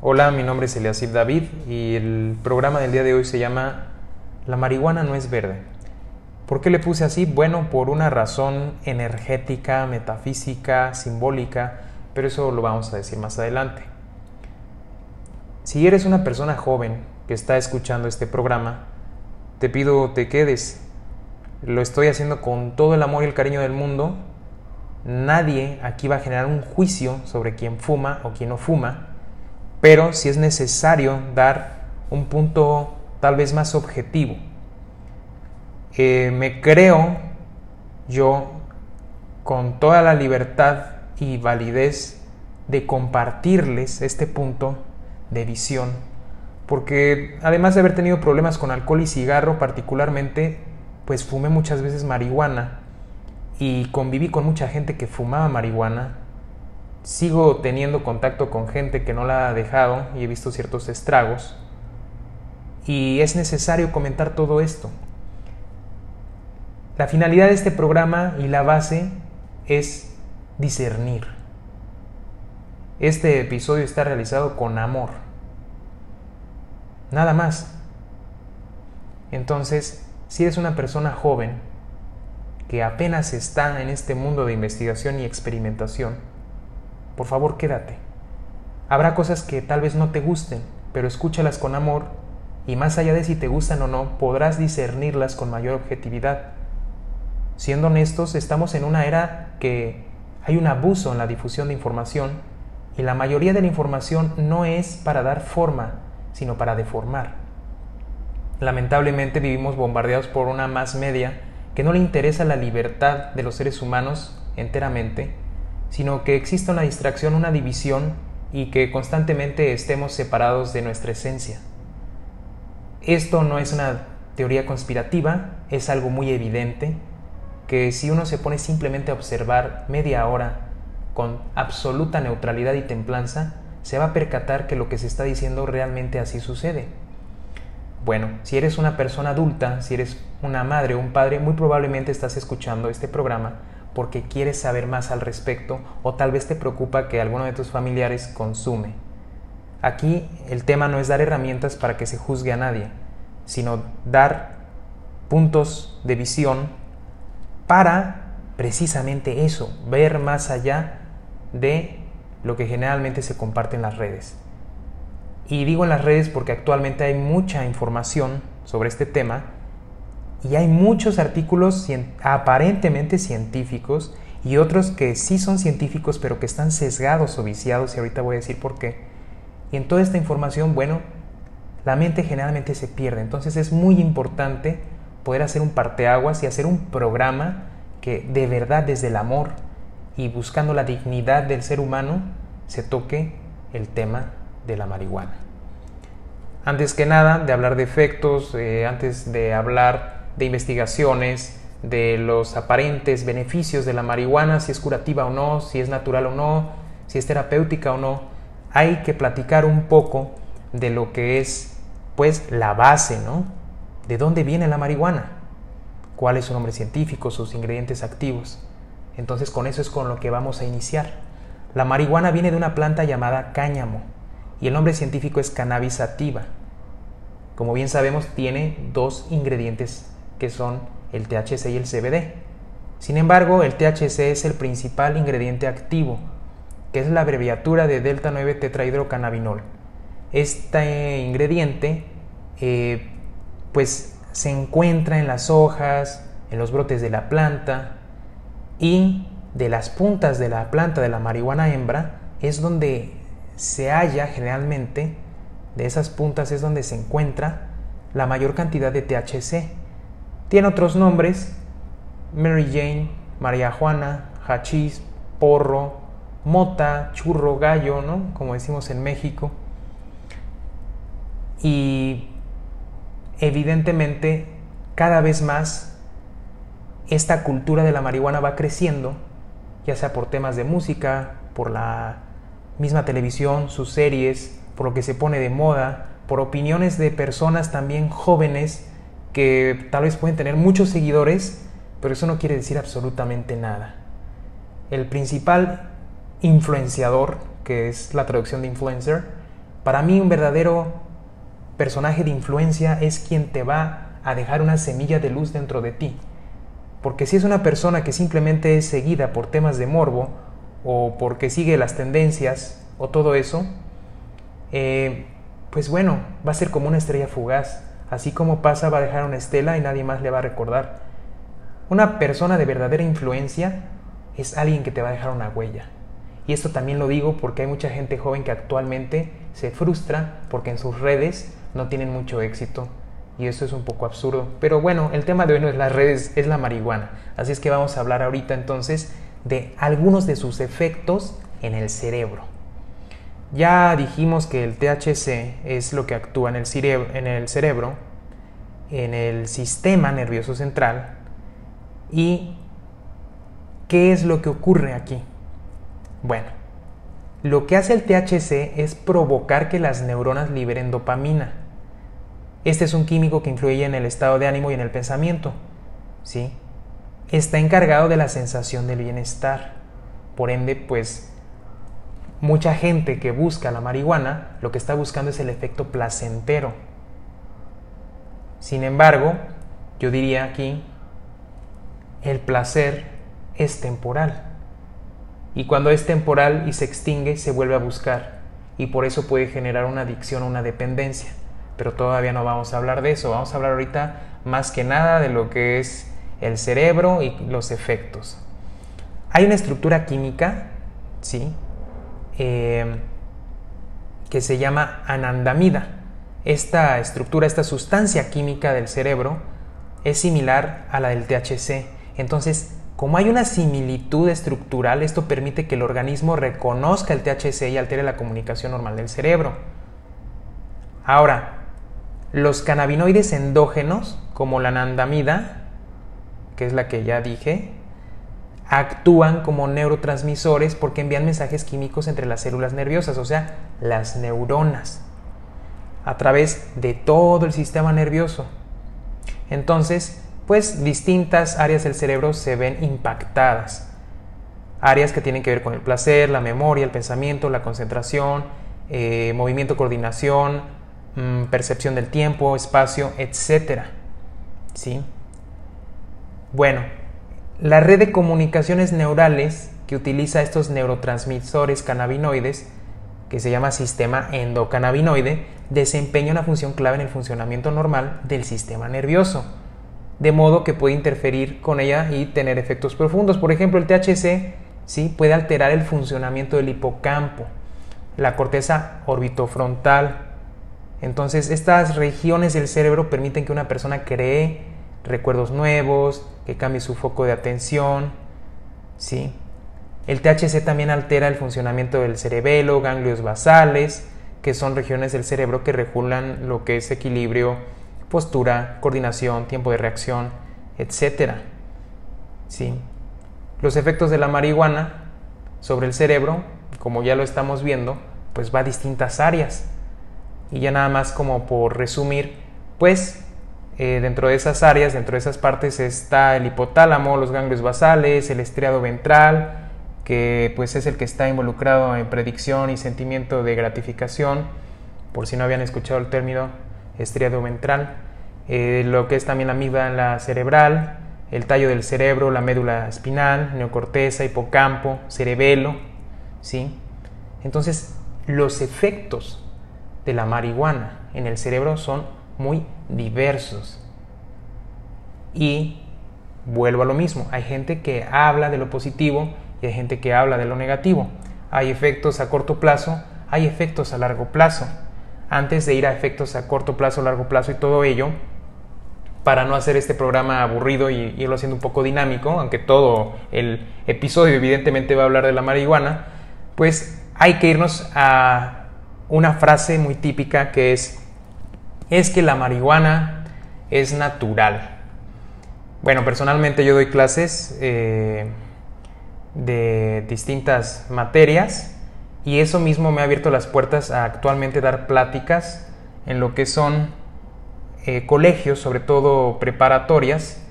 Hola, mi nombre es Eliasib David y el programa del día de hoy se llama La marihuana no es verde. ¿Por qué le puse así? Bueno, por una razón energética, metafísica, simbólica, pero eso lo vamos a decir más adelante. Si eres una persona joven que está escuchando este programa, te pido te quedes. Lo estoy haciendo con todo el amor y el cariño del mundo. Nadie aquí va a generar un juicio sobre quién fuma o quién no fuma pero si es necesario dar un punto tal vez más objetivo. Eh, me creo yo con toda la libertad y validez de compartirles este punto de visión, porque además de haber tenido problemas con alcohol y cigarro particularmente, pues fumé muchas veces marihuana y conviví con mucha gente que fumaba marihuana sigo teniendo contacto con gente que no la ha dejado y he visto ciertos estragos. Y es necesario comentar todo esto. La finalidad de este programa y la base es discernir. Este episodio está realizado con amor. Nada más. Entonces, si eres una persona joven que apenas está en este mundo de investigación y experimentación, por favor quédate. Habrá cosas que tal vez no te gusten, pero escúchalas con amor y más allá de si te gustan o no, podrás discernirlas con mayor objetividad. Siendo honestos, estamos en una era que hay un abuso en la difusión de información y la mayoría de la información no es para dar forma, sino para deformar. Lamentablemente vivimos bombardeados por una más media que no le interesa la libertad de los seres humanos enteramente sino que exista una distracción, una división y que constantemente estemos separados de nuestra esencia. Esto no es una teoría conspirativa, es algo muy evidente, que si uno se pone simplemente a observar media hora con absoluta neutralidad y templanza, se va a percatar que lo que se está diciendo realmente así sucede. Bueno, si eres una persona adulta, si eres una madre o un padre, muy probablemente estás escuchando este programa porque quieres saber más al respecto o tal vez te preocupa que alguno de tus familiares consume. Aquí el tema no es dar herramientas para que se juzgue a nadie, sino dar puntos de visión para precisamente eso, ver más allá de lo que generalmente se comparte en las redes. Y digo en las redes porque actualmente hay mucha información sobre este tema y hay muchos artículos aparentemente científicos y otros que sí son científicos pero que están sesgados o viciados y ahorita voy a decir por qué. Y en toda esta información, bueno, la mente generalmente se pierde. Entonces es muy importante poder hacer un parteaguas y hacer un programa que de verdad desde el amor y buscando la dignidad del ser humano se toque el tema de la marihuana. Antes que nada, de hablar de efectos, eh, antes de hablar de investigaciones de los aparentes beneficios de la marihuana, si es curativa o no, si es natural o no, si es terapéutica o no. Hay que platicar un poco de lo que es pues la base, ¿no? ¿De dónde viene la marihuana? ¿Cuál es su nombre científico, sus ingredientes activos? Entonces con eso es con lo que vamos a iniciar. La marihuana viene de una planta llamada cáñamo y el nombre científico es cannabis sativa. Como bien sabemos, tiene dos ingredientes que son el THC y el CBD. Sin embargo, el THC es el principal ingrediente activo, que es la abreviatura de delta 9 tetrahidrocannabinol. Este ingrediente eh, pues se encuentra en las hojas, en los brotes de la planta y de las puntas de la planta de la marihuana hembra es donde se halla generalmente, de esas puntas es donde se encuentra la mayor cantidad de THC. Tiene otros nombres, Mary Jane, María Juana, hachís, porro, mota, churro, gallo, ¿no? Como decimos en México. Y evidentemente cada vez más esta cultura de la marihuana va creciendo, ya sea por temas de música, por la misma televisión, sus series, por lo que se pone de moda, por opiniones de personas también jóvenes que tal vez pueden tener muchos seguidores, pero eso no quiere decir absolutamente nada. El principal influenciador, que es la traducción de influencer, Para mí un verdadero personaje de influencia es quien te va a dejar una semilla de luz dentro de ti. Porque si es una persona que simplemente es seguida por temas de morbo o porque sigue las tendencias o todo eso, eh, pues bueno, va a ser como una estrella fugaz. Así como pasa, va a dejar una estela y nadie más le va a recordar. Una persona de verdadera influencia es alguien que te va a dejar una huella. Y esto también lo digo porque hay mucha gente joven que actualmente se frustra porque en sus redes no tienen mucho éxito. Y eso es un poco absurdo. Pero bueno, el tema de hoy no es las redes, es la marihuana. Así es que vamos a hablar ahorita entonces de algunos de sus efectos en el cerebro. Ya dijimos que el THC es lo que actúa en el, cerebro, en el sistema nervioso central. ¿Y qué es lo que ocurre aquí? Bueno, lo que hace el THC es provocar que las neuronas liberen dopamina. Este es un químico que influye en el estado de ánimo y en el pensamiento. ¿sí? Está encargado de la sensación del bienestar. Por ende, pues mucha gente que busca la marihuana lo que está buscando es el efecto placentero. Sin embargo, yo diría aquí, el placer es temporal. Y cuando es temporal y se extingue, se vuelve a buscar. Y por eso puede generar una adicción una dependencia. Pero todavía no vamos a hablar de eso. Vamos a hablar ahorita más que nada de lo que es el cerebro y los efectos. Hay una estructura química, ¿sí? Eh, que se llama anandamida. Esta estructura, esta sustancia química del cerebro es similar a la del THC. Entonces, como hay una similitud estructural, esto permite que el organismo reconozca el THC y altere la comunicación normal del cerebro. Ahora, los cannabinoides endógenos, como la anandamida, que es la que ya dije, actúan como neurotransmisores porque envían mensajes químicos entre las células nerviosas, o sea, las neuronas, a través de todo el sistema nervioso. Entonces, pues distintas áreas del cerebro se ven impactadas. Áreas que tienen que ver con el placer, la memoria, el pensamiento, la concentración, eh, movimiento, coordinación, mm, percepción del tiempo, espacio, etc. ¿Sí? Bueno, la red de comunicaciones neurales que utiliza estos neurotransmisores cannabinoides, que se llama sistema endocannabinoide, desempeña una función clave en el funcionamiento normal del sistema nervioso, de modo que puede interferir con ella y tener efectos profundos. Por ejemplo, el THC ¿sí? puede alterar el funcionamiento del hipocampo, la corteza orbitofrontal. Entonces, estas regiones del cerebro permiten que una persona cree recuerdos nuevos, que cambie su foco de atención, ¿sí? El THC también altera el funcionamiento del cerebelo, ganglios basales, que son regiones del cerebro que regulan lo que es equilibrio, postura, coordinación, tiempo de reacción, etc. ¿Sí? Los efectos de la marihuana sobre el cerebro, como ya lo estamos viendo, pues va a distintas áreas. Y ya nada más como por resumir, pues eh, dentro de esas áreas, dentro de esas partes está el hipotálamo, los ganglios basales, el estriado ventral, que pues es el que está involucrado en predicción y sentimiento de gratificación, por si no habían escuchado el término estriado ventral, eh, lo que es también la amígdala cerebral, el tallo del cerebro, la médula espinal, neocorteza, hipocampo, cerebelo, ¿sí? Entonces, los efectos de la marihuana en el cerebro son muy diversos. Y vuelvo a lo mismo, hay gente que habla de lo positivo y hay gente que habla de lo negativo. Hay efectos a corto plazo, hay efectos a largo plazo. Antes de ir a efectos a corto plazo, largo plazo y todo ello, para no hacer este programa aburrido y irlo haciendo un poco dinámico, aunque todo el episodio evidentemente va a hablar de la marihuana, pues hay que irnos a una frase muy típica que es es que la marihuana es natural. Bueno, personalmente yo doy clases eh, de distintas materias y eso mismo me ha abierto las puertas a actualmente dar pláticas en lo que son eh, colegios, sobre todo preparatorias,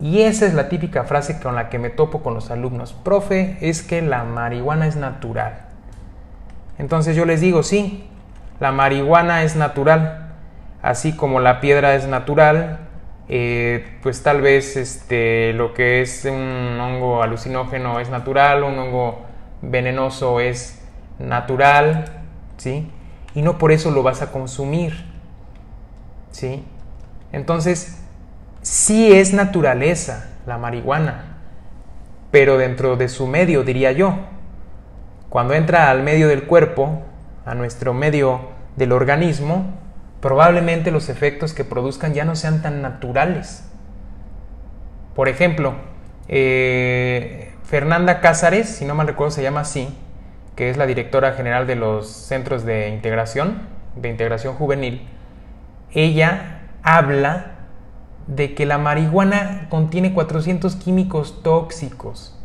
y esa es la típica frase con la que me topo con los alumnos. Profe, es que la marihuana es natural. Entonces yo les digo, sí, la marihuana es natural, así como la piedra es natural, eh, pues tal vez este, lo que es un hongo alucinógeno es natural, un hongo venenoso es natural, ¿sí? Y no por eso lo vas a consumir, ¿sí? Entonces, sí es naturaleza la marihuana, pero dentro de su medio, diría yo. Cuando entra al medio del cuerpo, a nuestro medio del organismo, probablemente los efectos que produzcan ya no sean tan naturales. Por ejemplo, eh, Fernanda Cázares, si no mal recuerdo se llama así, que es la directora general de los centros de integración, de integración juvenil, ella habla de que la marihuana contiene 400 químicos tóxicos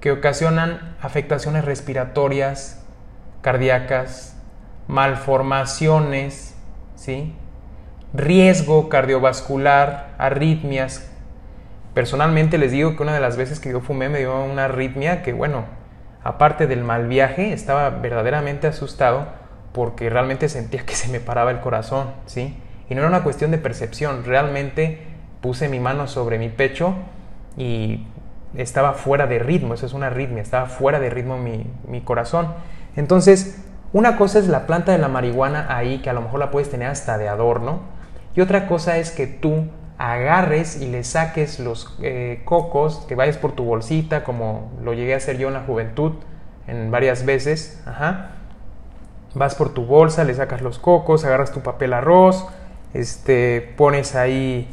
que ocasionan afectaciones respiratorias, cardíacas, malformaciones, ¿sí? riesgo cardiovascular, arritmias. Personalmente les digo que una de las veces que yo fumé me dio una arritmia que, bueno, aparte del mal viaje, estaba verdaderamente asustado porque realmente sentía que se me paraba el corazón, ¿sí? Y no era una cuestión de percepción, realmente puse mi mano sobre mi pecho y estaba fuera de ritmo, eso es una arritmia, estaba fuera de ritmo mi, mi corazón. Entonces, una cosa es la planta de la marihuana ahí, que a lo mejor la puedes tener hasta de adorno, y otra cosa es que tú agarres y le saques los eh, cocos, que vayas por tu bolsita, como lo llegué a hacer yo en la juventud, en varias veces, ajá. Vas por tu bolsa, le sacas los cocos, agarras tu papel arroz, este, pones ahí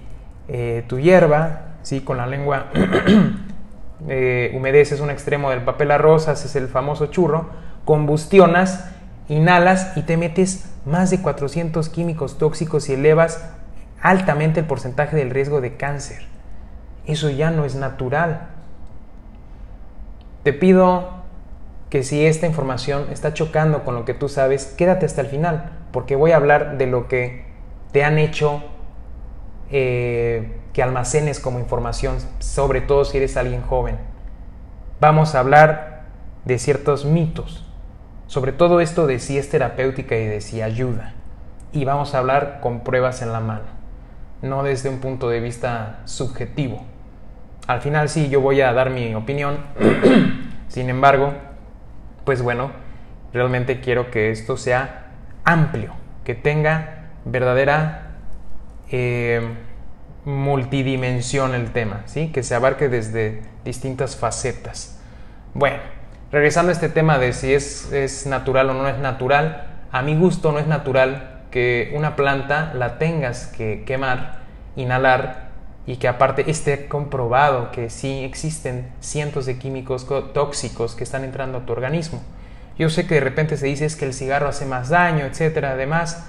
eh, tu hierba, ¿sí? con la lengua eh, humedeces un extremo del papel arroz, haces el famoso churro, combustionas, inhalas y te metes más de 400 químicos tóxicos y elevas altamente el porcentaje del riesgo de cáncer. Eso ya no es natural. Te pido que si esta información está chocando con lo que tú sabes, quédate hasta el final, porque voy a hablar de lo que te han hecho eh, que almacenes como información, sobre todo si eres alguien joven. Vamos a hablar de ciertos mitos, sobre todo esto de si es terapéutica y de si ayuda. Y vamos a hablar con pruebas en la mano no desde un punto de vista subjetivo. Al final sí, yo voy a dar mi opinión, sin embargo, pues bueno, realmente quiero que esto sea amplio, que tenga verdadera eh, multidimensión el tema, ¿sí? que se abarque desde distintas facetas. Bueno, regresando a este tema de si es, es natural o no es natural, a mi gusto no es natural que una planta la tengas que quemar, inhalar y que aparte esté comprobado que sí existen cientos de químicos tóxicos que están entrando a tu organismo. Yo sé que de repente se dice es que el cigarro hace más daño, etcétera, además,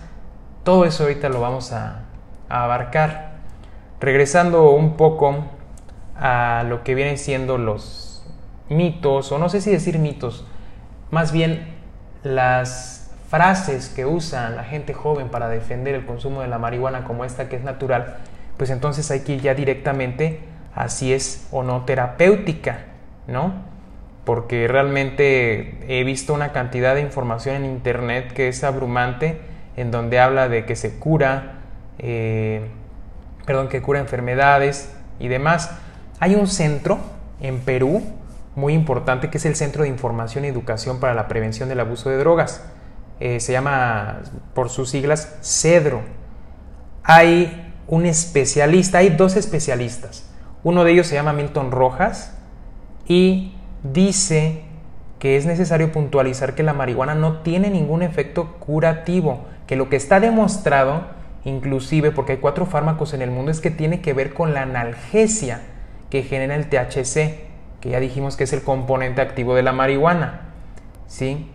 todo eso ahorita lo vamos a, a abarcar. Regresando un poco a lo que vienen siendo los mitos, o no sé si decir mitos, más bien las frases que usa la gente joven para defender el consumo de la marihuana como esta que es natural, pues entonces hay que ir ya directamente a si es o no terapéutica, ¿no? Porque realmente he visto una cantidad de información en internet que es abrumante, en donde habla de que se cura, eh, perdón, que cura enfermedades y demás. Hay un centro en Perú muy importante que es el Centro de Información y Educación para la Prevención del Abuso de Drogas eh, se llama por sus siglas CEDRO. Hay un especialista, hay dos especialistas. Uno de ellos se llama Milton Rojas y dice que es necesario puntualizar que la marihuana no tiene ningún efecto curativo, que lo que está demostrado, inclusive porque hay cuatro fármacos en el mundo, es que tiene que ver con la analgesia que genera el THC, que ya dijimos que es el componente activo de la marihuana. ¿sí?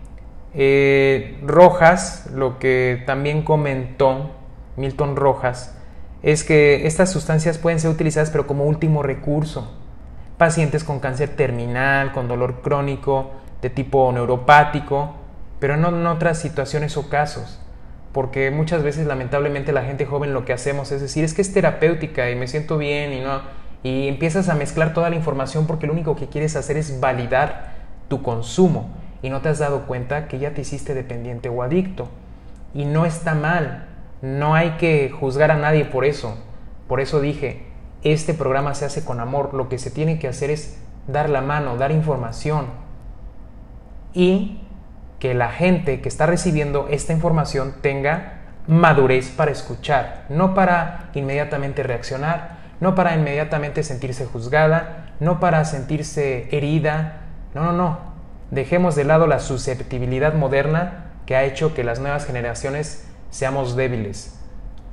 Eh, Rojas, lo que también comentó Milton Rojas, es que estas sustancias pueden ser utilizadas pero como último recurso. Pacientes con cáncer terminal, con dolor crónico de tipo neuropático, pero no en otras situaciones o casos. Porque muchas veces lamentablemente la gente joven lo que hacemos es decir, es que es terapéutica y me siento bien y no y empiezas a mezclar toda la información porque lo único que quieres hacer es validar tu consumo y no te has dado cuenta que ya te hiciste dependiente o adicto. y no está mal. No hay que juzgar a nadie por eso. Por eso dije, este programa se hace con amor. Lo que se tiene que hacer es dar la mano, dar información. Y que la gente que está recibiendo esta información tenga madurez para escuchar, no para inmediatamente reaccionar, no para inmediatamente sentirse juzgada, no para sentirse herida. No, no, no. Dejemos de lado la susceptibilidad moderna que ha hecho que las nuevas generaciones seamos débiles.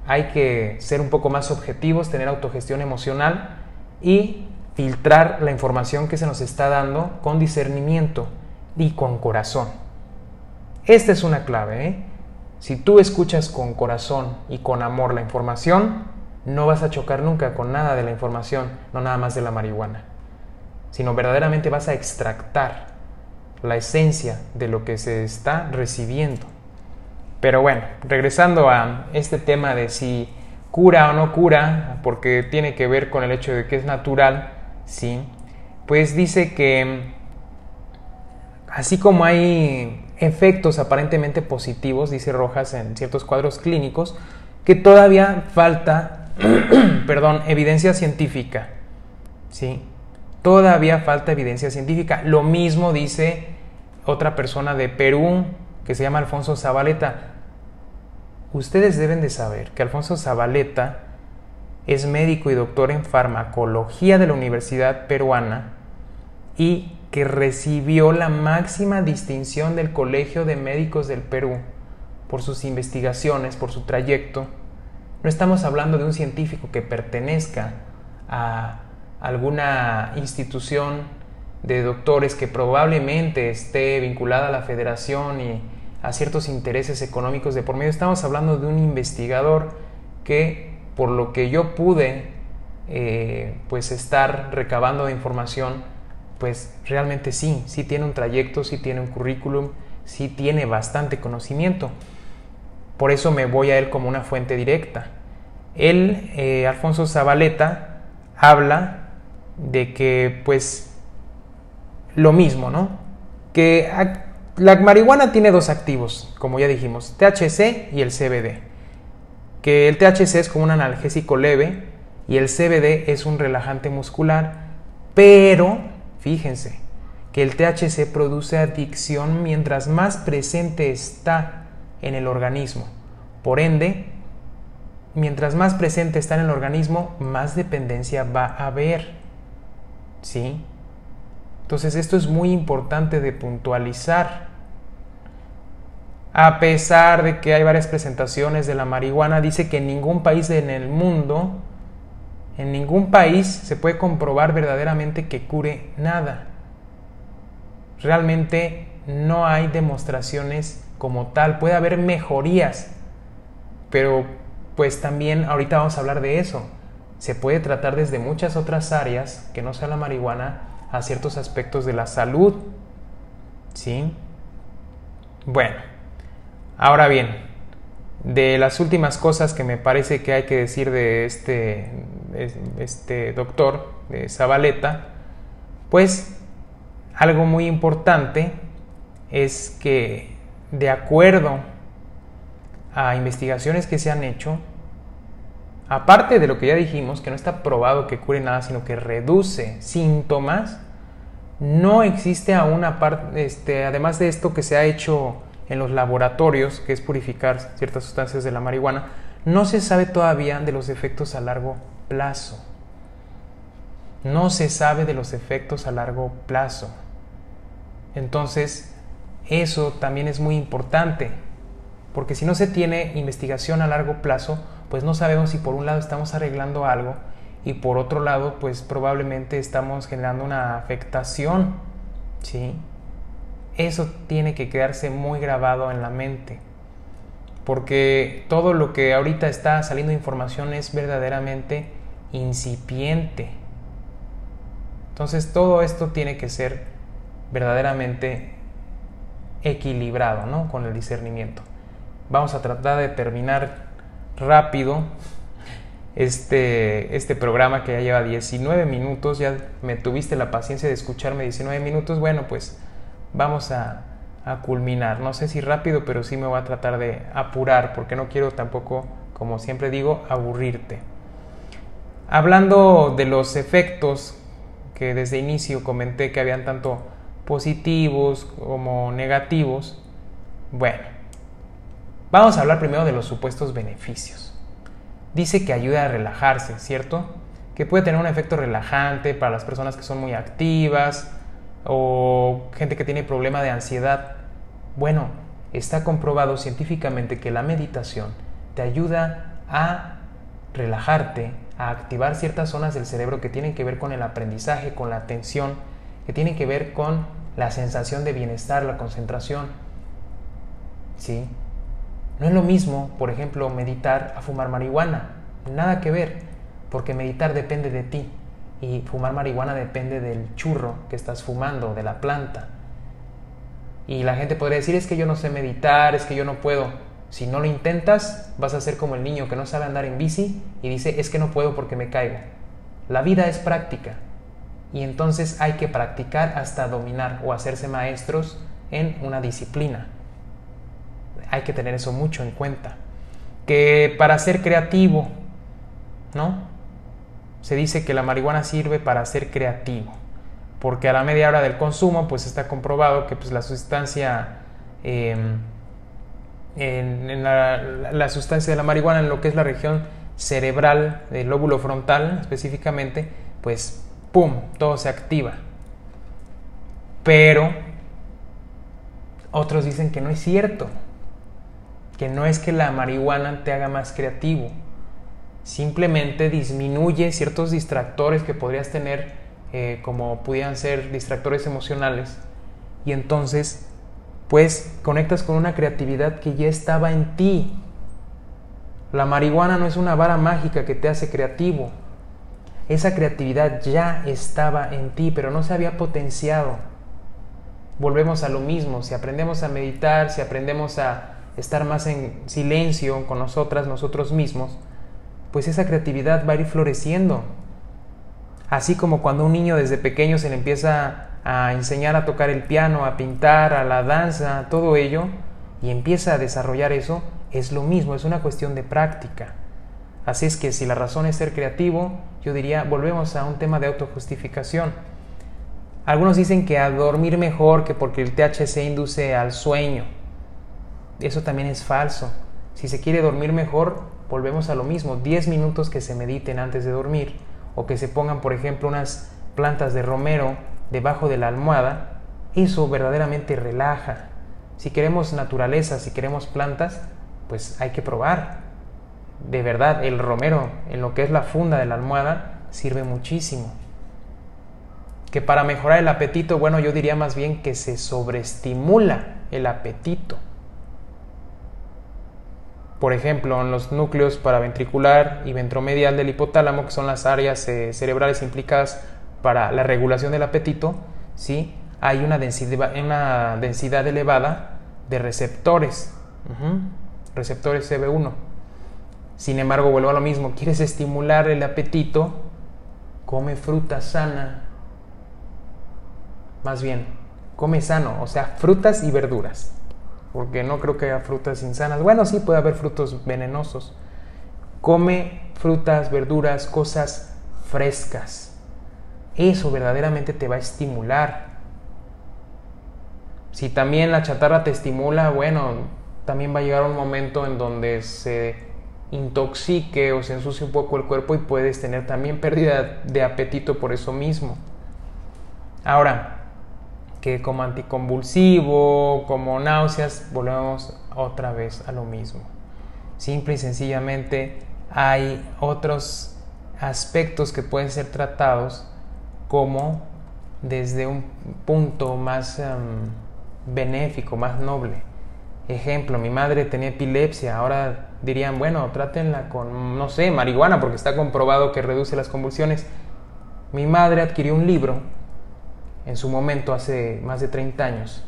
Hay que ser un poco más objetivos, tener autogestión emocional y filtrar la información que se nos está dando con discernimiento y con corazón. Esta es una clave. ¿eh? Si tú escuchas con corazón y con amor la información, no vas a chocar nunca con nada de la información, no nada más de la marihuana, sino verdaderamente vas a extractar la esencia de lo que se está recibiendo. Pero bueno, regresando a este tema de si cura o no cura, porque tiene que ver con el hecho de que es natural, ¿sí? Pues dice que así como hay efectos aparentemente positivos, dice Rojas, en ciertos cuadros clínicos, que todavía falta, perdón, evidencia científica. ¿Sí? Todavía falta evidencia científica. Lo mismo dice otra persona de Perú que se llama Alfonso Zabaleta. Ustedes deben de saber que Alfonso Zabaleta es médico y doctor en farmacología de la Universidad Peruana y que recibió la máxima distinción del Colegio de Médicos del Perú por sus investigaciones, por su trayecto. No estamos hablando de un científico que pertenezca a alguna institución de doctores que probablemente esté vinculada a la federación y a ciertos intereses económicos de por medio. Estamos hablando de un investigador que, por lo que yo pude eh, pues estar recabando información, pues realmente sí, sí tiene un trayecto, sí tiene un currículum, sí tiene bastante conocimiento. Por eso me voy a él como una fuente directa. Él, eh, Alfonso Zabaleta, habla de que pues lo mismo, ¿no? Que la marihuana tiene dos activos, como ya dijimos, THC y el CBD. Que el THC es como un analgésico leve y el CBD es un relajante muscular, pero Fíjense que el THC produce adicción mientras más presente está en el organismo. Por ende, mientras más presente está en el organismo, más dependencia va a haber. ¿Sí? Entonces esto es muy importante de puntualizar. A pesar de que hay varias presentaciones de la marihuana, dice que en ningún país en el mundo en ningún país se puede comprobar verdaderamente que cure nada. Realmente no hay demostraciones como tal. Puede haber mejorías, pero pues también ahorita vamos a hablar de eso. Se puede tratar desde muchas otras áreas, que no sea la marihuana, a ciertos aspectos de la salud. ¿Sí? Bueno, ahora bien, de las últimas cosas que me parece que hay que decir de este, este doctor, de Zabaleta, pues algo muy importante es que de acuerdo a investigaciones que se han hecho, aparte de lo que ya dijimos, que no está probado que cure nada, sino que reduce síntomas, no existe aún, aparte, este, además de esto que se ha hecho en los laboratorios, que es purificar ciertas sustancias de la marihuana, no se sabe todavía de los efectos a largo plazo. No se sabe de los efectos a largo plazo. Entonces, eso también es muy importante, porque si no se tiene investigación a largo plazo, pues no sabemos si por un lado estamos arreglando algo y por otro lado, pues probablemente estamos generando una afectación, ¿sí? Eso tiene que quedarse muy grabado en la mente. Porque todo lo que ahorita está saliendo de información es verdaderamente incipiente. Entonces todo esto tiene que ser verdaderamente equilibrado ¿no? con el discernimiento. Vamos a tratar de terminar rápido este, este programa que ya lleva 19 minutos. Ya me tuviste la paciencia de escucharme 19 minutos. Bueno, pues vamos a, a culminar. No sé si rápido, pero sí me voy a tratar de apurar porque no quiero tampoco, como siempre digo, aburrirte. Hablando de los efectos que desde inicio comenté que habían tanto positivos como negativos, bueno, vamos a hablar primero de los supuestos beneficios. Dice que ayuda a relajarse, ¿cierto? Que puede tener un efecto relajante para las personas que son muy activas, o gente que tiene problema de ansiedad. Bueno, está comprobado científicamente que la meditación te ayuda a relajarte, a activar ciertas zonas del cerebro que tienen que ver con el aprendizaje, con la atención, que tienen que ver con la sensación de bienestar, la concentración. ¿Sí? No es lo mismo, por ejemplo, meditar a fumar marihuana. Nada que ver, porque meditar depende de ti y fumar marihuana depende del churro que estás fumando, de la planta. Y la gente podría decir, es que yo no sé meditar, es que yo no puedo. Si no lo intentas, vas a ser como el niño que no sabe andar en bici y dice, es que no puedo porque me caigo. La vida es práctica. Y entonces hay que practicar hasta dominar o hacerse maestros en una disciplina. Hay que tener eso mucho en cuenta. Que para ser creativo, ¿no? se dice que la marihuana sirve para ser creativo, porque a la media hora del consumo, pues está comprobado que pues, la sustancia, em, en, la, sustancia de la marihuana en lo que es la región cerebral, del lóbulo frontal específicamente, pues ¡pum!, todo se activa. Pero otros dicen que no es cierto, que no es que la marihuana te haga más creativo, simplemente disminuye ciertos distractores que podrías tener, eh, como pudieran ser distractores emocionales, y entonces pues conectas con una creatividad que ya estaba en ti. La marihuana no es una vara mágica que te hace creativo. Esa creatividad ya estaba en ti, pero no se había potenciado. Volvemos a lo mismo, si aprendemos a meditar, si aprendemos a estar más en silencio con nosotras, nosotros mismos, pues esa creatividad va a ir floreciendo. Así como cuando un niño desde pequeño se le empieza a enseñar a tocar el piano, a pintar, a la danza, todo ello, y empieza a desarrollar eso, es lo mismo, es una cuestión de práctica. Así es que si la razón es ser creativo, yo diría, volvemos a un tema de autojustificación. Algunos dicen que a dormir mejor que porque el THC induce al sueño. Eso también es falso. Si se quiere dormir mejor, volvemos a lo mismo, 10 minutos que se mediten antes de dormir o que se pongan, por ejemplo, unas plantas de romero debajo de la almohada, eso verdaderamente relaja. Si queremos naturaleza, si queremos plantas, pues hay que probar. De verdad, el romero en lo que es la funda de la almohada sirve muchísimo. Que para mejorar el apetito, bueno, yo diría más bien que se sobreestimula el apetito. Por ejemplo, en los núcleos paraventricular y ventromedial del hipotálamo, que son las áreas eh, cerebrales implicadas para la regulación del apetito, ¿sí? hay una densidad, una densidad elevada de receptores, receptores CB1. Sin embargo, vuelvo a lo mismo, quieres estimular el apetito, come fruta sana. Más bien, come sano, o sea, frutas y verduras porque no creo que haya frutas insanas. Bueno, sí puede haber frutos venenosos. Come frutas, verduras, cosas frescas. Eso verdaderamente te va a estimular. Si también la chatarra te estimula, bueno, también va a llegar un momento en donde se intoxique o se ensucie un poco el cuerpo y puedes tener también pérdida de apetito por eso mismo. Ahora, que como anticonvulsivo, como náuseas, volvemos otra vez a lo mismo. Simple y sencillamente hay otros aspectos que pueden ser tratados como desde un punto más em, benéfico, más noble. Ejemplo, mi madre tenía epilepsia, ahora dirían, bueno, trátenla con, no sé, marihuana, porque está comprobado que reduce las convulsiones. Mi madre adquirió un libro en su momento hace más de 30 años,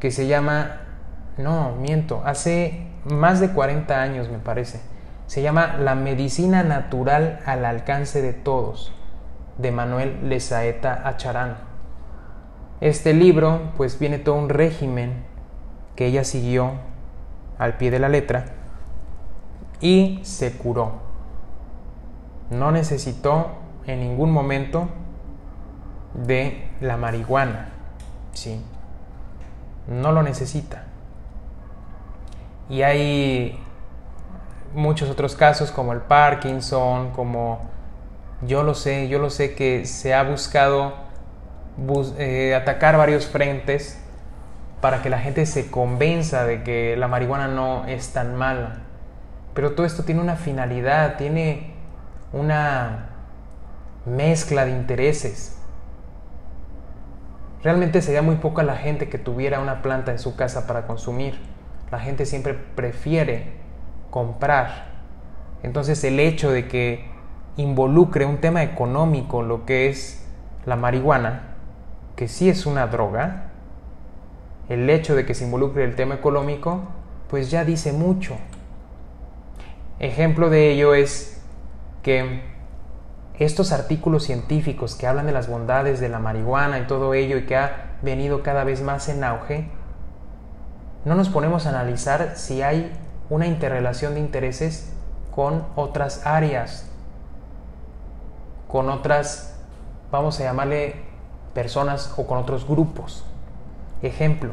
que se llama, no, miento, hace más de 40 años me parece, se llama La medicina natural al alcance de todos, de Manuel Lezaeta Acharán. este libro pues viene todo un régimen que ella siguió al pie de la letra y se curó. No necesitó en ningún momento de la marihuana, ¿sí? No lo necesita. Y hay muchos otros casos como el Parkinson, como yo lo sé, yo lo sé que se ha buscado eh, atacar varios frentes para que la gente se convenza de que la marihuana no es tan mala. Pero todo esto tiene una finalidad, tiene una mezcla de intereses. Realmente sería muy poca la gente que tuviera una planta en su casa para consumir. La gente siempre prefiere comprar. Entonces el hecho de que involucre un tema económico, lo que es la marihuana, que sí es una droga, el hecho de que se involucre el tema económico, pues ya dice mucho. Ejemplo de ello es que estos artículos científicos que hablan de las bondades de la marihuana y todo ello y que ha venido cada vez más en auge, no nos ponemos a analizar si hay una interrelación de intereses con otras áreas, con otras, vamos a llamarle personas o con otros grupos. Ejemplo,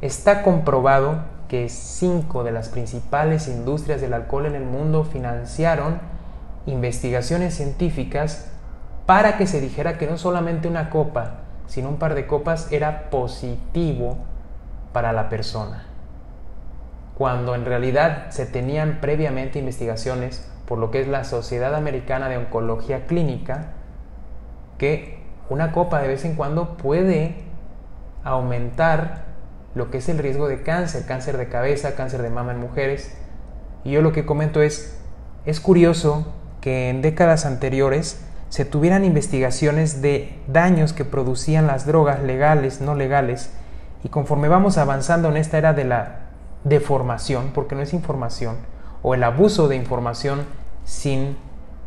está comprobado que cinco de las principales industrias del alcohol en el mundo financiaron investigaciones científicas para que se dijera que no solamente una copa, sino un par de copas era positivo para la persona. Cuando en realidad se tenían previamente investigaciones por lo que es la Sociedad Americana de Oncología Clínica, que una copa de vez en cuando puede aumentar lo que es el riesgo de cáncer, cáncer de cabeza, cáncer de mama en mujeres. Y yo lo que comento es, es curioso que en décadas anteriores se tuvieran investigaciones de daños que producían las drogas legales, no legales, y conforme vamos avanzando en esta era de la deformación, porque no es información, o el abuso de información sin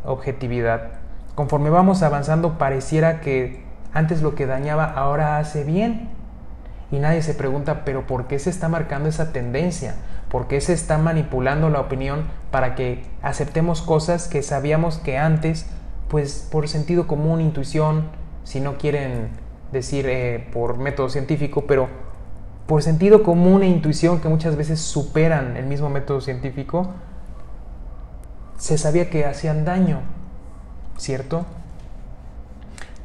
objetividad, conforme vamos avanzando pareciera que antes lo que dañaba ahora hace bien. Y nadie se pregunta, pero ¿por qué se está marcando esa tendencia? ¿Por qué se está manipulando la opinión para que aceptemos cosas que sabíamos que antes, pues por sentido común, intuición, si no quieren decir eh, por método científico, pero por sentido común e intuición que muchas veces superan el mismo método científico, se sabía que hacían daño, ¿cierto?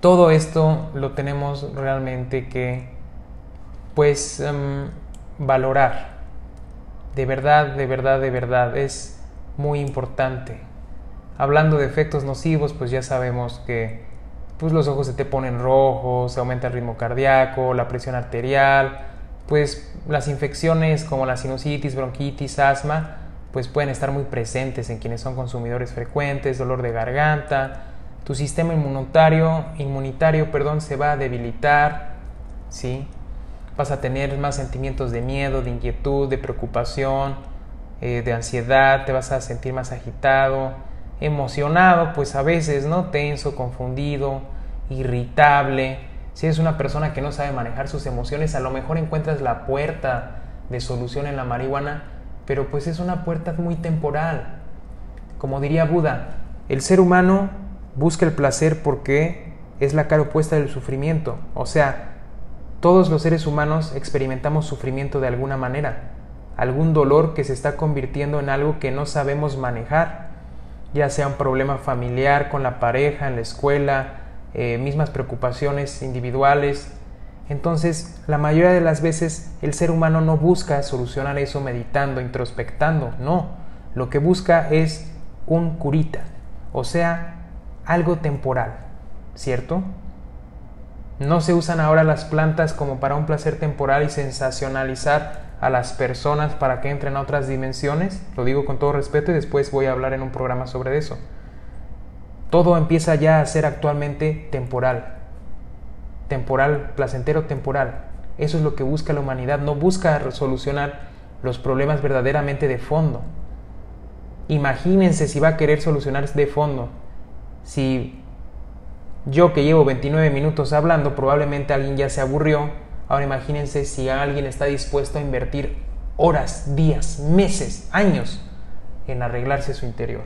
Todo esto lo tenemos realmente que, pues, em, valorar. De verdad, de verdad, de verdad, es muy importante. Hablando de efectos nocivos, pues ya sabemos que pues los ojos se te ponen rojos, se aumenta el ritmo cardíaco, la presión arterial, pues las infecciones como la sinusitis, bronquitis, asma, pues pueden estar muy presentes en quienes son consumidores frecuentes, dolor de garganta, tu sistema inmunitario, inmunitario perdón, se va a debilitar, ¿sí? Vas a tener más sentimientos de miedo, de inquietud, de preocupación, eh, de ansiedad, te vas a sentir más agitado, emocionado, pues a veces, ¿no? Tenso, confundido, irritable. Si eres una persona que no sabe manejar sus emociones, a lo mejor encuentras la puerta de solución en la marihuana, pero pues es una puerta muy temporal. Como diría Buda, el ser humano busca el placer porque es la cara opuesta del sufrimiento. O sea, todos los seres humanos experimentamos sufrimiento de alguna manera, algún dolor que se está convirtiendo en algo que no sabemos manejar, ya sea un problema familiar con la pareja, en la escuela, eh, mismas preocupaciones individuales, entonces, la mayoría de las veces el ser humano no busca solucionar eso meditando, introspectando, no. Lo que busca es un curita, o sea, algo temporal, ¿cierto? No se usan ahora las plantas como para un placer temporal y sensacionalizar a las personas para que entren a otras dimensiones. Lo digo con todo respeto y después voy a hablar en un programa sobre eso. Todo empieza ya a ser actualmente temporal temporal, placentero temporal. Eso es lo que busca la humanidad, no busca solucionar los problemas verdaderamente de fondo. Imagínense si va a querer solucionar de fondo, si Yo que llevo 29 minutos hablando, probablemente alguien ya se aburrió. Ahora imagínense si alguien está dispuesto a invertir horas, días, meses, años en arreglarse su interior.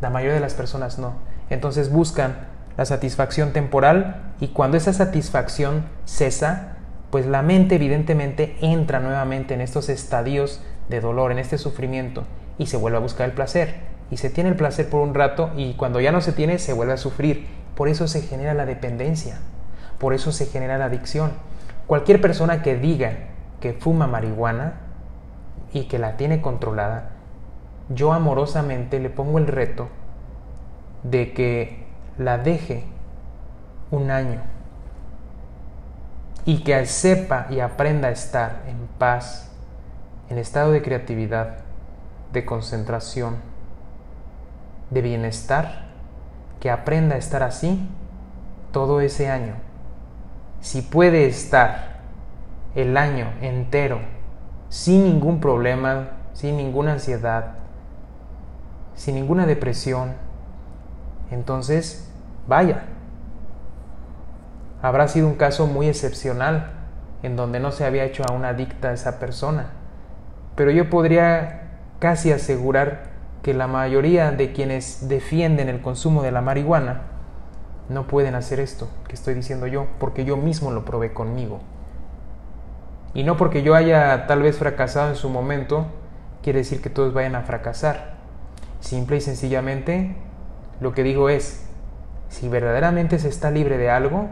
La mayoría de las personas no. Entonces buscan la satisfacción temporal y cuando esa satisfacción cesa, pues la mente evidentemente entra nuevamente en estos estadios de dolor, en este sufrimiento y se vuelve a buscar el placer. Y se tiene el placer por un rato y cuando ya no se tiene se vuelve a sufrir. Por eso se genera la dependencia, por eso se genera la adicción. Cualquier persona que diga que fuma marihuana y que la tiene controlada, yo amorosamente le pongo el reto de que la deje un año y que sepa y aprenda a estar en paz, en estado de creatividad, de concentración, de bienestar, que aprenda a estar así todo ese año. Si puede estar el año entero sin ningún problema, sin ninguna ansiedad, sin ninguna depresión, entonces vaya. Habrá sido un caso muy excepcional en donde no se había hecho a adicta esa persona. Pero yo podría casi asegurar que la mayoría de quienes defienden el consumo de la marihuana no pueden hacer esto que estoy diciendo yo, porque yo mismo lo probé conmigo. Y no porque yo haya tal vez fracasado en su momento, quiere decir que todos vayan a fracasar. Simple y sencillamente, lo que digo es, si verdaderamente se está libre de algo,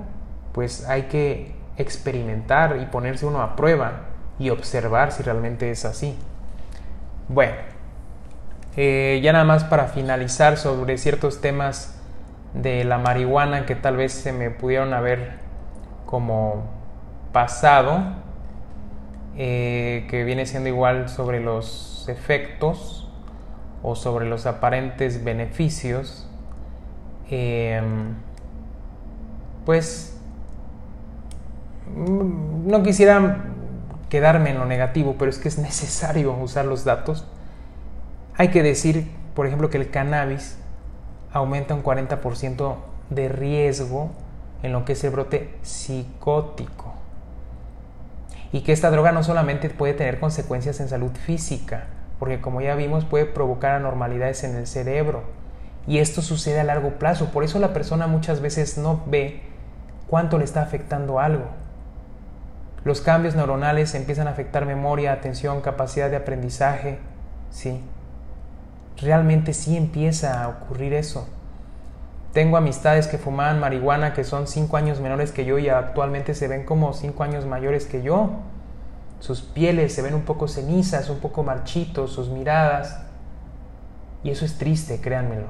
pues hay que experimentar y ponerse uno a prueba y observar si realmente es así. Bueno, eh, ya nada más para finalizar sobre ciertos temas de la marihuana que tal vez se me pudieron haber como pasado, eh, que viene siendo igual sobre los efectos o sobre los aparentes beneficios, em, pues mm, no quisiera quedarme en lo negativo, pero es que es necesario usar los datos. Hay que decir, por ejemplo, que el cannabis aumenta un 40% de riesgo en lo que es el brote psicótico. Y que esta droga no solamente puede tener consecuencias en salud física, porque como ya vimos puede provocar anormalidades en el cerebro. Y esto sucede a largo plazo, por eso la persona muchas veces no ve cuánto le está afectando algo. Los cambios neuronales empiezan a afectar memoria, atención, capacidad de aprendizaje, sí. Realmente sí empieza a ocurrir eso. Tengo amistades que fumaban marihuana que son 5 años menores que yo y actualmente se ven como 5 años mayores que yo. Sus pieles se ven un poco cenizas, un poco marchitos, sus miradas. Y eso es triste, créanmelo.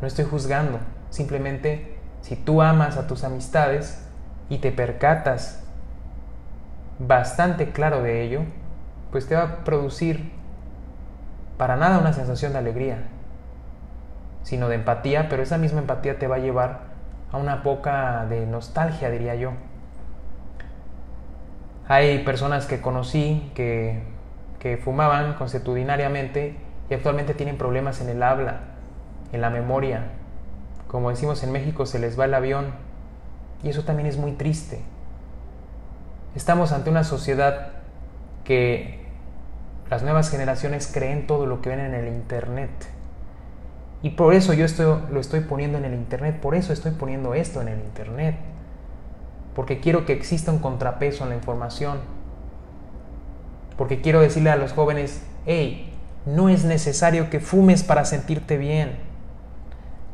No estoy juzgando, simplemente si tú amas a tus amistades y te percatas bastante claro de ello, pues te va a producir para nada una sensación de alegría, sino de empatía, pero esa misma empatía te va a llevar a una poca de nostalgia, diría yo. Hay personas que conocí que, que fumaban consuetudinariamente y actualmente tienen problemas en el habla, en la memoria. Como decimos en México, se les va el avión y eso también es muy triste. Estamos ante una sociedad que las nuevas generaciones creen todo lo que ven en el Internet. Y por eso yo estoy, lo estoy poniendo en el Internet, por eso estoy poniendo esto en el Internet. Porque quiero que exista un contrapeso en la información. Porque quiero decirle a los jóvenes, hey, no es necesario que fumes para sentirte bien.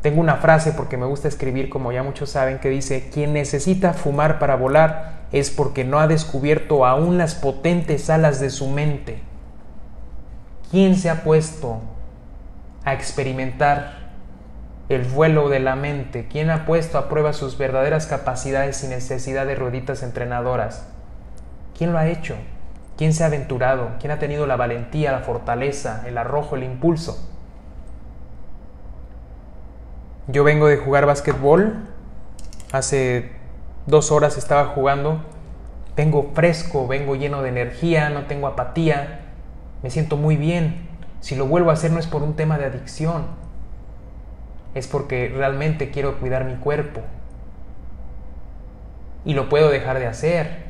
Tengo una frase porque me gusta escribir, como ya muchos saben, que dice, quien necesita fumar para volar es porque no ha descubierto aún las potentes alas de su mente. ¿Quién se ha puesto a experimentar el vuelo de la mente? ¿Quién ha puesto a prueba sus verdaderas capacidades sin necesidad de rueditas entrenadoras? ¿Quién lo ha hecho? ¿Quién se ha aventurado? ¿Quién ha tenido la valentía, la fortaleza, el arrojo, el impulso? Yo vengo de jugar básquetbol. Hace dos horas estaba jugando. Vengo fresco, vengo lleno de energía, no tengo apatía me siento muy bien. Si lo vuelvo a hacer no es por un tema de adicción. es porque realmente quiero cuidar mi cuerpo. Y lo puedo dejar de hacer.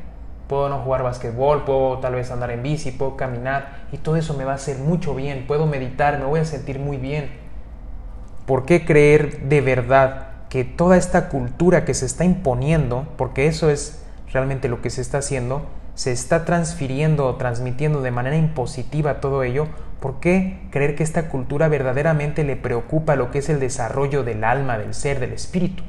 Puedo no jugar basquetbol, puedo tal vez andar en bici, puedo caminar y todo eso me va a hacer mucho bien. Puedo meditar, me voy a sentir muy bien. ¿Por qué creer de verdad que toda esta cultura que se está imponiendo, porque eso es realmente lo que se está haciendo, se está transfiriendo o transmitiendo de manera impositiva todo ello, ¿por qué creer que esta cultura verdaderamente le preocupa lo que es el desarrollo del alma, del ser, del espíritu?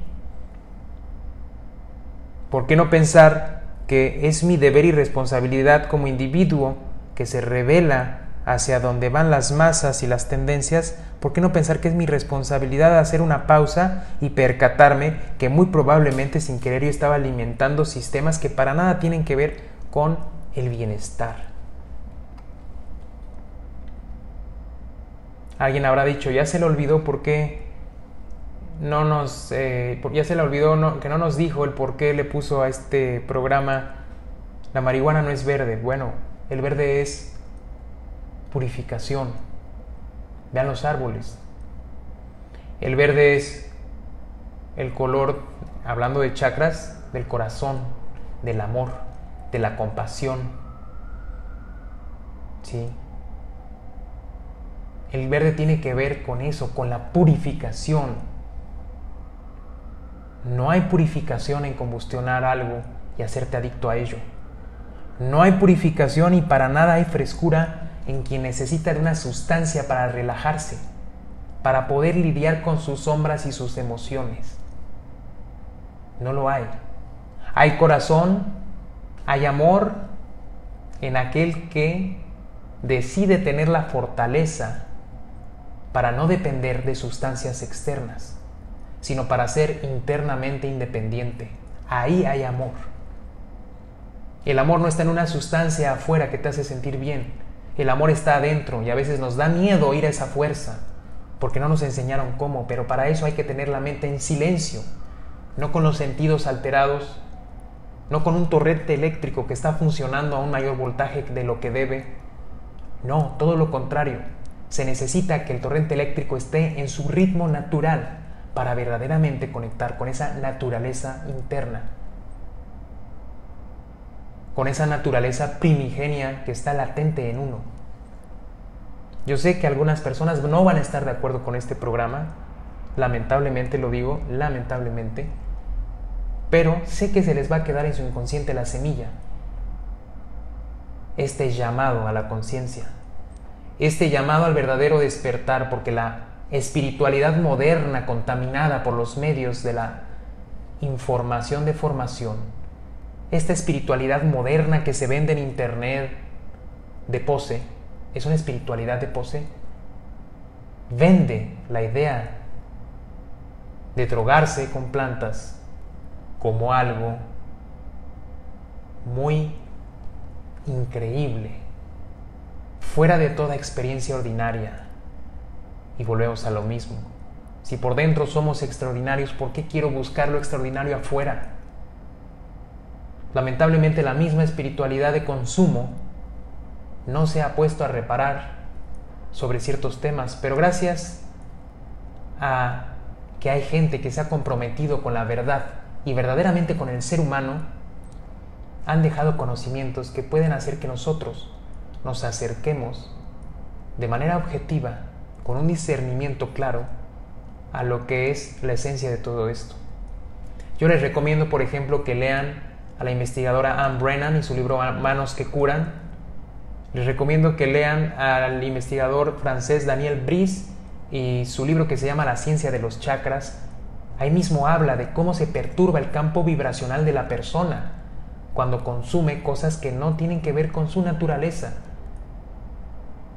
¿Por qué no pensar que es mi deber y responsabilidad como individuo que se revela hacia donde van las masas y las tendencias, ¿por qué no pensar que es mi responsabilidad hacer una pausa y percatarme que muy probablemente sin querer yo estaba alimentando sistemas que para nada tienen que ver con el bienestar? Alguien habrá dicho, ya se le olvidó por qué no nos, eh, ya se le olvidó que no nos dijo el por qué le puso a este programa la marihuana no es verde. Bueno, el verde es purificación. Vean los árboles. El verde es el color, hablando de chakras, del corazón, del amor, de la compasión. ¿Sí? El verde tiene que ver con eso, con la purificación. No hay purificación en combustionar algo y hacerte adicto a ello. No hay purificación y para nada hay frescura en quien necesita de una sustancia para relajarse, para poder lidiar con sus sombras y sus emociones. No lo hay. Hay corazón, hay amor en aquel que decide tener la fortaleza para no depender de sustancias externas, sino para ser internamente independiente. Ahí hay amor. El amor no está en una sustancia afuera que te hace sentir bien, el amor está adentro y a veces nos da miedo ir a esa fuerza porque no nos enseñaron cómo, pero para eso hay que tener la mente en silencio, no con los sentidos alterados, no con un torrente eléctrico que está funcionando a un mayor voltaje de lo que debe. No, todo lo contrario. Se necesita que el torrente eléctrico esté en su ritmo natural para verdaderamente conectar con esa naturaleza interna, con esa naturaleza primigenia que está latente en uno. Yo sé que algunas personas no van a estar de acuerdo con este programa, lamentablemente lo digo, lamentablemente, pero sé que se les va a quedar en su inconsciente la semilla, este llamado a la conciencia, este llamado al verdadero despertar, porque la espiritualidad moderna contaminada por los medios de la información de formación, esta espiritualidad moderna que se vende en internet de pose, es una espiritualidad de pose, vende la idea de drogarse con plantas como algo muy increíble, fuera de toda experiencia ordinaria. Y volvemos a lo mismo. Si por dentro somos extraordinarios, ¿por qué quiero buscar lo extraordinario afuera? Lamentablemente la misma espiritualidad de consumo no se ha puesto a reparar sobre ciertos temas, pero gracias a que hay gente que se ha comprometido con la verdad y verdaderamente con el ser humano, han dejado conocimientos que pueden hacer que nosotros nos acerquemos de manera objetiva, con un discernimiento claro, a lo que es la esencia de todo esto. Yo les recomiendo, por ejemplo, que lean a la investigadora Anne Brennan y su libro Manos que curan. Les recomiendo que lean al investigador francés Daniel Brice y su libro que se llama La ciencia de los chakras. Ahí mismo habla de cómo se perturba el campo vibracional de la persona cuando consume cosas que no tienen que ver con su naturaleza.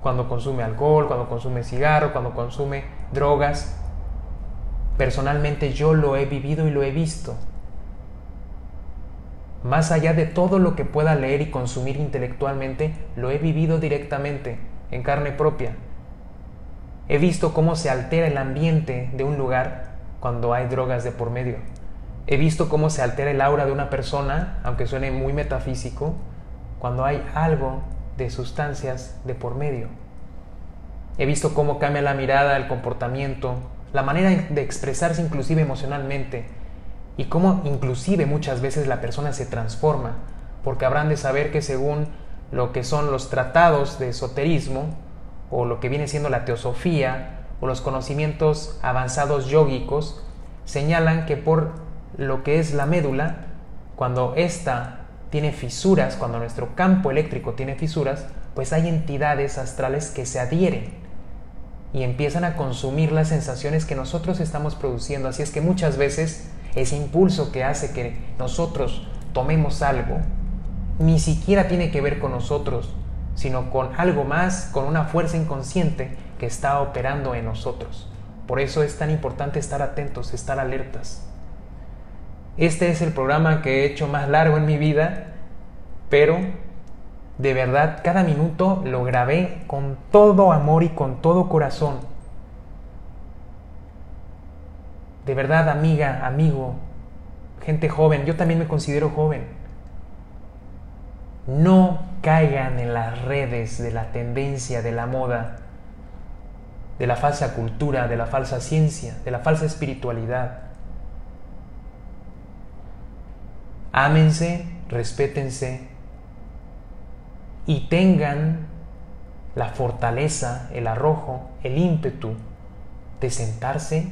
Cuando consume alcohol, cuando consume cigarro, cuando consume drogas. Personalmente yo lo he vivido y lo he visto más allá de todo lo que pueda leer y consumir intelectualmente, lo he vivido directamente, en carne propia. He visto cómo se altera el ambiente de un lugar cuando hay drogas de por medio. He visto cómo se altera el aura de una persona, aunque suene muy metafísico, cuando hay algo de sustancias de por medio. He visto cómo cambia la mirada, el comportamiento, la manera de expresarse inclusive emocionalmente y cómo inclusive muchas veces la persona se transforma, porque habrán de saber que según lo que son los tratados de esoterismo o lo que viene siendo la teosofía o los conocimientos avanzados yógicos, señalan que por lo que es la médula, cuando ésta tiene fisuras, cuando nuestro campo eléctrico tiene fisuras, pues hay entidades astrales que se adhieren y empiezan a consumir las sensaciones que nosotros estamos produciendo. Así es que muchas veces ese impulso que hace que nosotros tomemos algo ni siquiera tiene que ver con nosotros, sino con algo más, con una fuerza inconsciente que está operando en nosotros. Por eso es tan importante estar atentos, estar alertas. Este es el programa que he hecho más largo en mi vida, pero de verdad cada minuto lo grabé con todo amor y con todo corazón. De verdad, amiga, amigo, gente joven, yo también me considero joven. No caigan en las redes de la tendencia, de la moda, de la falsa cultura, de la falsa ciencia, de la falsa espiritualidad. Ámense, respétense y tengan la fortaleza, el arrojo, el ímpetu de sentarse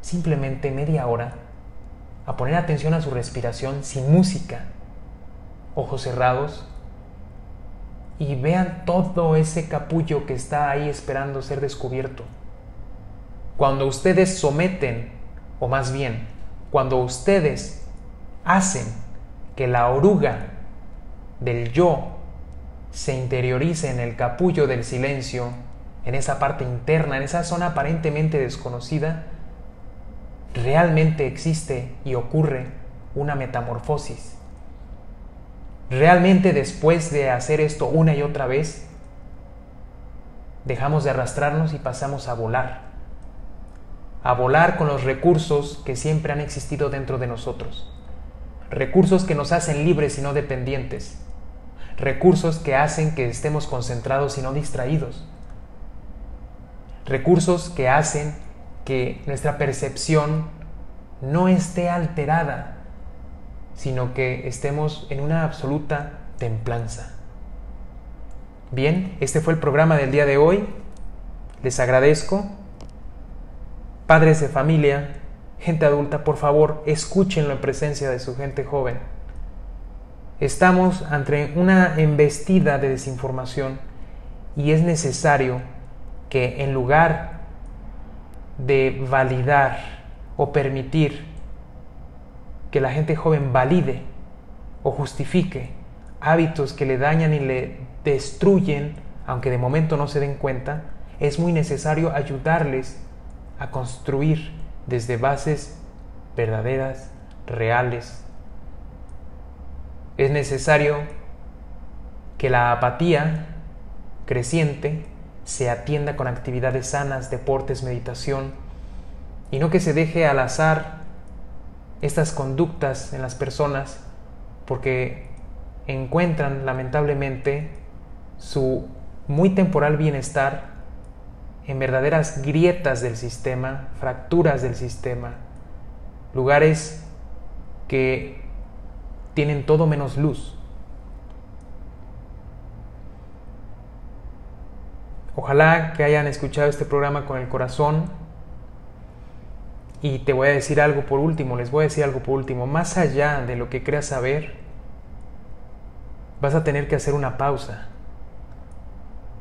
simplemente media hora a poner atención a su respiración sin música, ojos cerrados y vean todo ese capullo que está ahí esperando ser descubierto. Cuando ustedes someten, o más bien, cuando ustedes hacen que la oruga del yo se interiorice en el capullo del silencio, en esa parte interna, en esa zona aparentemente desconocida, realmente existe y ocurre una metamorfosis. Realmente después de hacer esto una y otra vez, dejamos de arrastrarnos y pasamos a volar. A volar con los recursos que siempre han existido dentro de nosotros. Recursos que nos hacen libres y no dependientes, recursos que hacen que estemos concentrados y no distraídos, recursos que hacen que nuestra percepción no esté alterada, sino que estemos en una absoluta templanza. Bien, este fue el programa del día de hoy. Les agradezco. Padres de familia, gente adulta, por favor, escúchenlo en presencia de su gente joven. Estamos ante una embestida de desinformación y es necesario que en lugar de validar o permitir que la gente joven valide o justifique hábitos que le dañan y le destruyen, aunque de momento no se den cuenta, es muy necesario ayudarles a construir desde bases verdaderas, reales. Es necesario que la apatía creciente se atienda con actividades sanas, deportes, meditación, y no que se deje al azar estas conductas en las personas porque encuentran lamentablemente su muy temporal bienestar en verdaderas grietas del sistema, fracturas del sistema, lugares que tienen todo menos luz. Ojalá que hayan escuchado este programa con el corazón. Y te voy a decir algo por último, les voy a decir algo por último. Más allá de lo que creas saber, vas a tener que hacer una pausa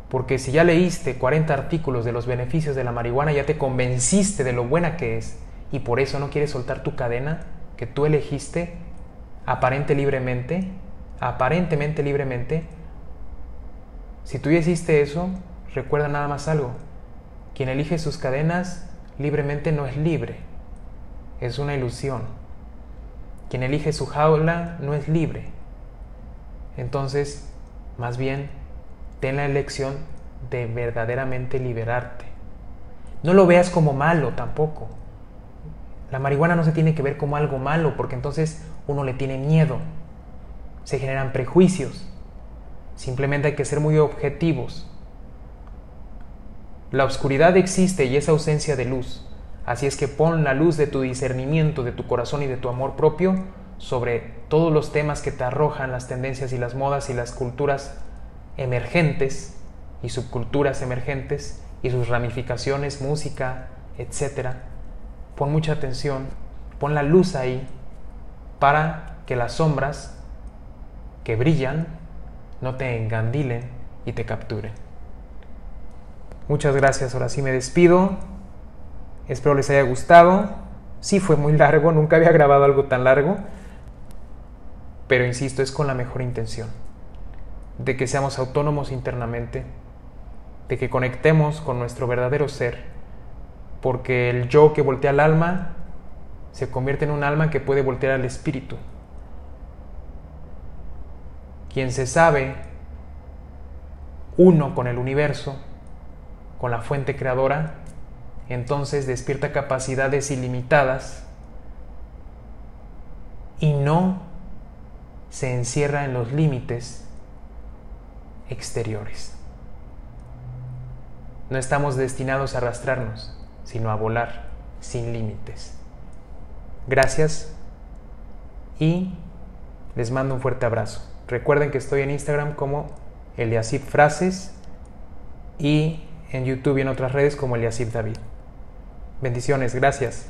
porque si ya leíste 40 artículos de los beneficios de la marihuana, ya te convenciste de lo buena que es y por eso no quieres soltar tu cadena que tú elegiste aparente libremente, aparentemente libremente. Si tú hiciste eso, recuerda nada más algo. Quien elige sus cadenas libremente no es libre, es una ilusión. Quien elige su jaula no es libre. Entonces, más bien, ten la elección de verdaderamente liberarte. No lo veas como malo tampoco. La marihuana no se tiene que ver como algo malo porque entonces uno le tiene miedo. Se generan prejuicios. Simplemente hay que ser muy objetivos. La oscuridad existe y es ausencia de luz. Así es que pon la luz de tu discernimiento, de tu corazón y de tu amor propio sobre todos los temas que te arrojan las tendencias y las modas y las culturas emergentes y subculturas emergentes y sus ramificaciones, música, etc. Pon mucha atención, pon la luz ahí para que las sombras que brillan no te engandilen y te capturen. Muchas gracias, ahora sí me despido. Espero les haya gustado. Sí fue muy largo, nunca había grabado algo tan largo, pero insisto, es con la mejor intención, de que seamos autónomos internamente, de que conectemos con nuestro verdadero ser, porque el yo que voltea al alma se convierte en un alma que puede voltear al espíritu. Quien se sabe uno con el universo, con la fuente creadora, entonces despierta capacidades ilimitadas y no se encierra en los límites exteriores. No estamos destinados a arrastrarnos, sino a volar sin límites. Gracias y les mando un fuerte abrazo. Recuerden que estoy en Instagram como Eliasip Frases y en YouTube y en otras redes como Eliasip David. Bendiciones, gracias.